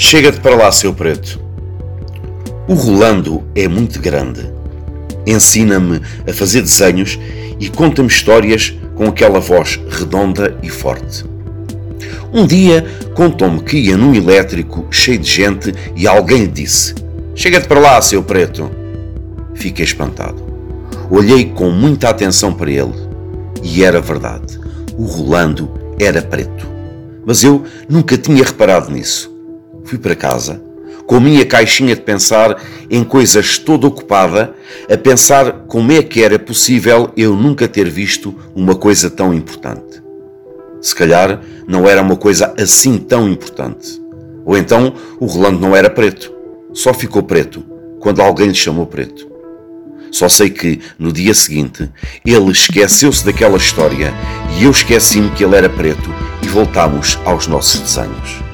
Chega-te para lá, seu preto. O Rolando é muito grande. Ensina-me a fazer desenhos e conta-me histórias com aquela voz redonda e forte. Um dia contou-me que ia num elétrico cheio de gente e alguém lhe disse: Chega-te para lá, seu preto. Fiquei espantado. Olhei com muita atenção para ele e era verdade. O Rolando era preto. Mas eu nunca tinha reparado nisso. Fui para casa, com a minha caixinha de pensar em coisas toda ocupada, a pensar como é que era possível eu nunca ter visto uma coisa tão importante. Se calhar não era uma coisa assim tão importante. Ou então o Rolando não era preto, só ficou preto quando alguém lhe chamou preto. Só sei que, no dia seguinte, ele esqueceu-se daquela história e eu esqueci-me que ele era preto e voltámos aos nossos desenhos.